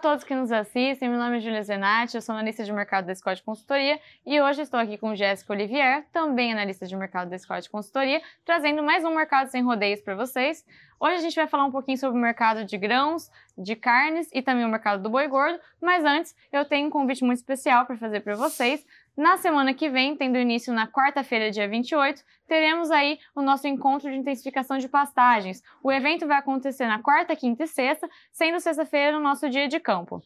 todos que nos assistem, meu nome é Julia Zenatti, eu sou analista de mercado da Scott Consultoria e hoje estou aqui com Jéssica Olivier, também analista de mercado da Scott Consultoria, trazendo mais um Mercado Sem Rodeios para vocês. Hoje a gente vai falar um pouquinho sobre o mercado de grãos, de carnes e também o mercado do boi gordo, mas antes eu tenho um convite muito especial para fazer para vocês. Na semana que vem, tendo início na quarta-feira, dia 28, teremos aí o nosso encontro de intensificação de pastagens. O evento vai acontecer na quarta, quinta e sexta, sendo sexta-feira no nosso dia de campo.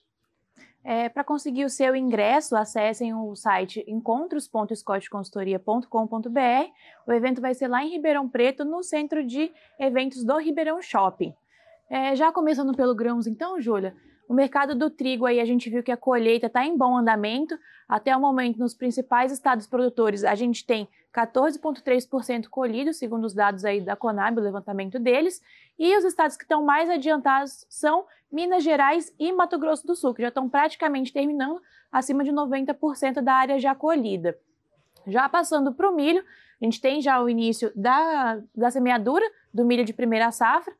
É, Para conseguir o seu ingresso, acessem o site encontros.scottconsultoria.com.br. O evento vai ser lá em Ribeirão Preto, no centro de eventos do Ribeirão Shopping. É, já começando pelo grãos, então, Júlia, o mercado do trigo aí a gente viu que a colheita está em bom andamento. Até o momento, nos principais estados produtores, a gente tem 14,3% colhido, segundo os dados aí da Conab, o levantamento deles. E os estados que estão mais adiantados são Minas Gerais e Mato Grosso do Sul, que já estão praticamente terminando acima de 90% da área já colhida. Já passando para o milho, a gente tem já o início da, da semeadura do milho de primeira safra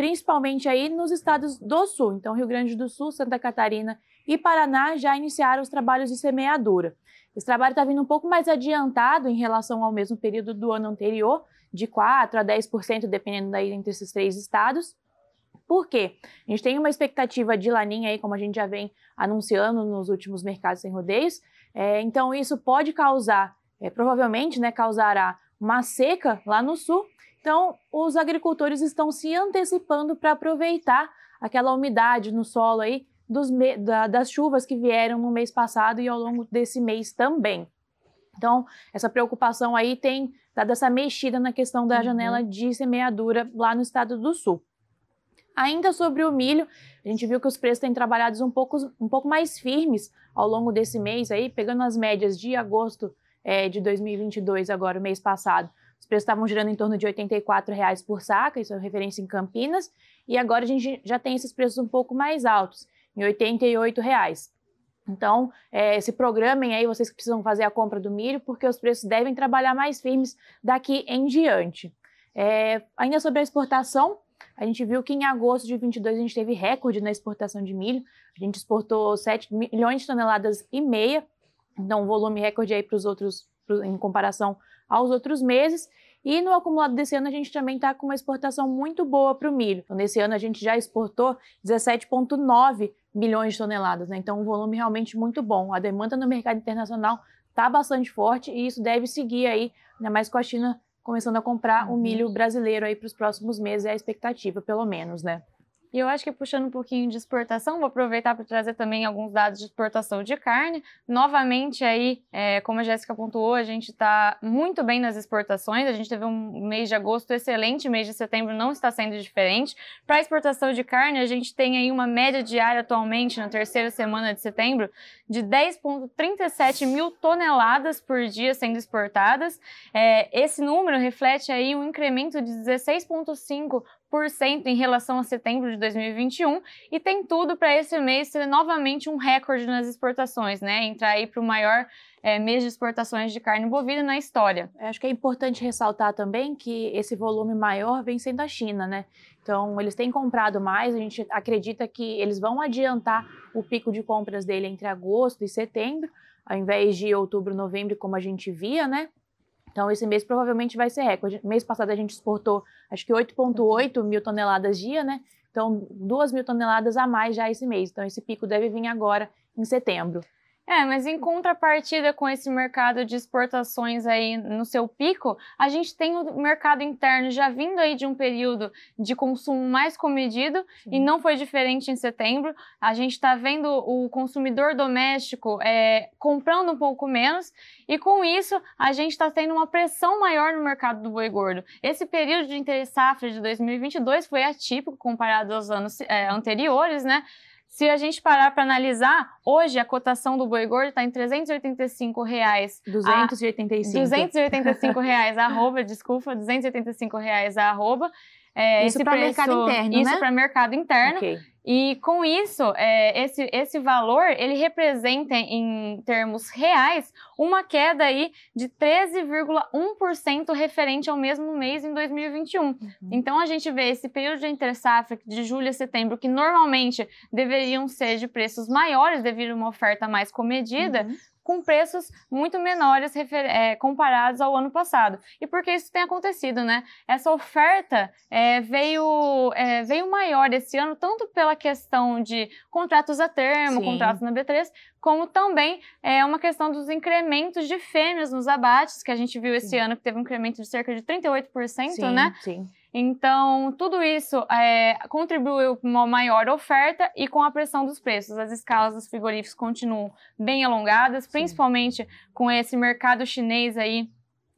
principalmente aí nos estados do sul. Então, Rio Grande do Sul, Santa Catarina e Paraná já iniciaram os trabalhos de semeadura. Esse trabalho está vindo um pouco mais adiantado em relação ao mesmo período do ano anterior, de 4 a 10%, dependendo daí entre esses três estados. Por quê? A gente tem uma expectativa de laninha aí, como a gente já vem anunciando nos últimos mercados sem rodeios. É, então, isso pode causar, é, provavelmente, né, causará uma seca lá no sul então, os agricultores estão se antecipando para aproveitar aquela umidade no solo aí da, das chuvas que vieram no mês passado e ao longo desse mês também. Então, essa preocupação aí tem dado essa mexida na questão da uhum. janela de semeadura lá no estado do Sul. Ainda sobre o milho, a gente viu que os preços têm trabalhado um pouco, um pouco mais firmes ao longo desse mês aí, pegando as médias de agosto é, de 2022, agora o mês passado. Os preços estavam girando em torno de 84 reais por saca, isso é referência em Campinas, e agora a gente já tem esses preços um pouco mais altos, em 88 reais. Então, é, se programem aí, vocês que precisam fazer a compra do milho, porque os preços devem trabalhar mais firmes daqui em diante. É, ainda sobre a exportação, a gente viu que em agosto de 22 a gente teve recorde na exportação de milho. A gente exportou 7 milhões de toneladas e meia, então um volume recorde aí para os outros, em comparação aos outros meses. E no acumulado desse ano a gente também está com uma exportação muito boa para o milho. Então, nesse ano a gente já exportou 17,9 milhões de toneladas, né? Então, um volume realmente muito bom. A demanda no mercado internacional está bastante forte e isso deve seguir aí, ainda mais com a China começando a comprar uhum. o milho brasileiro aí para os próximos meses, é a expectativa, pelo menos, né? E eu acho que puxando um pouquinho de exportação, vou aproveitar para trazer também alguns dados de exportação de carne. Novamente aí, é, como a Jéssica pontuou, a gente está muito bem nas exportações. A gente teve um mês de agosto excelente, mês de setembro não está sendo diferente. Para exportação de carne, a gente tem aí uma média diária atualmente, na terceira semana de setembro, de 10,37 mil toneladas por dia sendo exportadas. É, esse número reflete aí um incremento de 16,5 em relação a setembro de 2021 e tem tudo para esse mês ser novamente um recorde nas exportações, né? Entrar aí para o maior é, mês de exportações de carne bovina na história. Acho que é importante ressaltar também que esse volume maior vem sendo a China, né? Então, eles têm comprado mais, a gente acredita que eles vão adiantar o pico de compras dele entre agosto e setembro, ao invés de outubro, novembro, como a gente via, né? Então, esse mês provavelmente vai ser recorde. Mês passado a gente exportou, acho que 8,8 mil toneladas dia, né? Então, 2 mil toneladas a mais já esse mês. Então, esse pico deve vir agora em setembro. É, mas em contrapartida com esse mercado de exportações aí no seu pico, a gente tem o mercado interno já vindo aí de um período de consumo mais comedido Sim. e não foi diferente em setembro. A gente está vendo o consumidor doméstico é, comprando um pouco menos e com isso a gente está tendo uma pressão maior no mercado do boi gordo. Esse período de interesse safra de 2022 foi atípico comparado aos anos é, anteriores, né? Se a gente parar para analisar, hoje a cotação do boi gordo está em 385 reais. 285. A, 285 reais a arroba, desculpa, 285 reais a arroba. É, isso para mercado interno, isso né? para mercado interno. Ok. E com isso, é, esse, esse valor, ele representa em termos reais uma queda aí de 13,1% referente ao mesmo mês em 2021. Uhum. Então a gente vê esse período de entre safra de julho a setembro, que normalmente deveriam ser de preços maiores devido a uma oferta mais comedida, Uhum. Com preços muito menores é, comparados ao ano passado. E por que isso tem acontecido, né? Essa oferta é, veio, é, veio maior esse ano, tanto pela questão de contratos a termo, Sim. contratos na B3, como também é uma questão dos incrementos de fêmeas nos abates, que a gente viu esse Sim. ano que teve um incremento de cerca de 38%, Sim, né? sim. Então, tudo isso é, contribuiu para uma maior oferta e com a pressão dos preços. As escalas dos frigoríficos continuam bem alongadas, principalmente com esse mercado chinês aí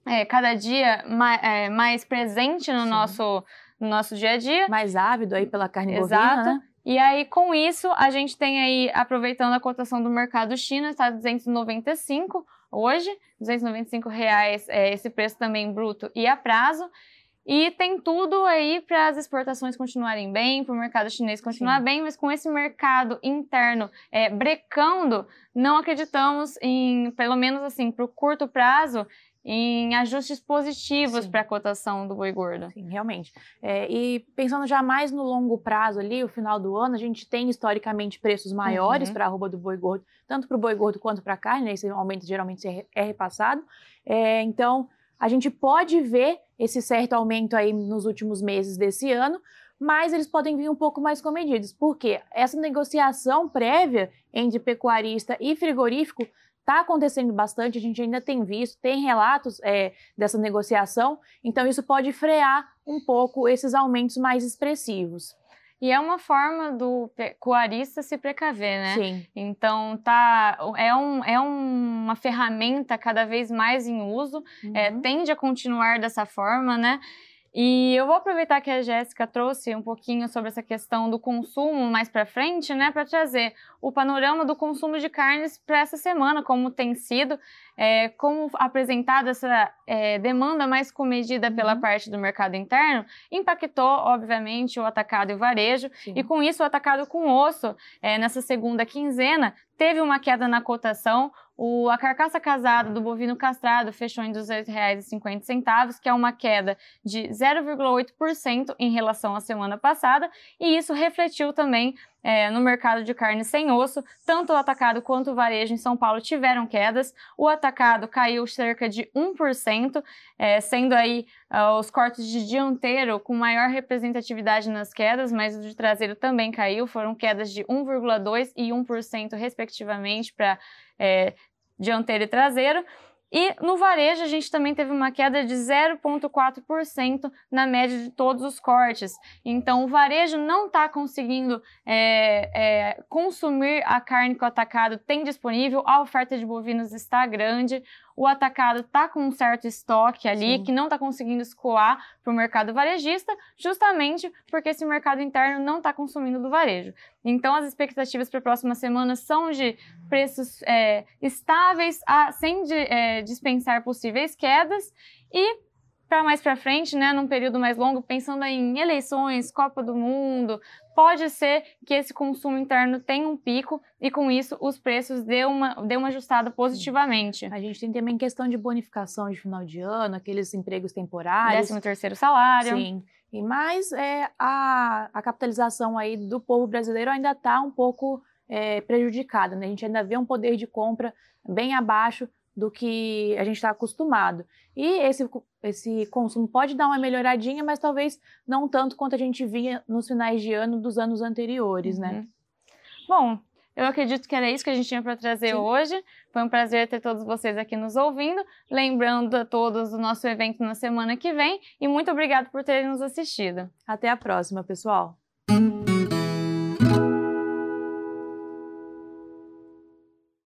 é, cada dia ma- é, mais presente no Sim. nosso, no nosso dia a dia. Mais ávido aí pela carne Exato. bovina, né? E aí, com isso, a gente tem aí, aproveitando a cotação do mercado China, está 295 hoje, 295 reais é, esse preço também bruto e a prazo. E tem tudo aí para as exportações continuarem bem, para o mercado chinês continuar Sim. bem, mas com esse mercado interno é, brecando, não acreditamos em, pelo menos assim, para o curto prazo, em ajustes positivos para a cotação do boi gordo. Sim, realmente. É, e pensando já mais no longo prazo ali, o final do ano, a gente tem historicamente preços maiores Uhum. para a arroba do boi gordo, tanto para o boi gordo quanto para a carne, né? esse aumento geralmente é é repassado. É, então, a gente pode ver esse certo aumento aí nos últimos meses desse ano, mas eles podem vir um pouco mais comedidos. Por quê? Essa negociação prévia entre pecuarista e frigorífico está acontecendo bastante, a gente ainda tem visto, tem relatos é, dessa negociação, então isso pode frear um pouco esses aumentos mais expressivos. E é uma forma do pecuarista se precaver, né? Sim. Então tá é, um, é uma ferramenta cada vez mais em uso, é, Uhum. tende a continuar dessa forma, né? E eu vou aproveitar que a Jéssica trouxe um pouquinho sobre essa questão do consumo mais para frente, né, para trazer o panorama do consumo de carnes para essa semana, como tem sido, é, como apresentada essa é, demanda mais comedida pela Uhum. parte do mercado interno, impactou, obviamente, o atacado e o varejo, Sim. e com isso, o atacado com osso, é, nessa segunda quinzena, teve uma queda na cotação. O, a carcaça casada do bovino castrado fechou em R$ 2,50, que é uma queda de 0,8% em relação à semana passada, e isso refletiu também é, no mercado de carne sem osso. Tanto o atacado quanto o varejo em São Paulo tiveram quedas. O atacado caiu cerca de 1%, é, sendo aí ah, os cortes de dianteiro com maior representatividade nas quedas, mas o de traseiro também caiu, foram quedas de 1,2% e 1%, respectivamente, para é, dianteiro e traseiro. E no varejo, a gente também teve uma queda de 0,4% na média de todos os cortes. Então, o varejo não está conseguindo é, é, consumir a carne que o atacado tem disponível, a oferta de bovinos está grande, o atacado está com um certo estoque ali Sim. que não está conseguindo escoar para o mercado varejista, justamente porque esse mercado interno não está consumindo do varejo. Então, as expectativas para a próxima semana são de preços é, estáveis, a- sem de- é, dispensar possíveis quedas e para mais para frente, né, num período mais longo, pensando em eleições, Copa do Mundo, pode ser que esse consumo interno tenha um pico e com isso os preços dê uma, dê uma ajustada positivamente. A gente tem também questão de bonificação de final de ano, aqueles empregos temporários. Décimo terceiro salário. Sim. E mais é, a, a capitalização aí do povo brasileiro ainda está um pouco é, prejudicada, né? A gente ainda vê um poder de compra bem abaixo do que a gente está acostumado. E esse, esse consumo pode dar uma melhoradinha, mas talvez não tanto quanto a gente via nos finais de ano dos anos anteriores, né? Uhum. Bom, eu acredito que era isso que a gente tinha para trazer Sim. hoje. Foi um prazer ter todos vocês aqui nos ouvindo. Lembrando a todos do nosso evento na semana que vem. E muito obrigado por terem nos assistido. Até a próxima, pessoal!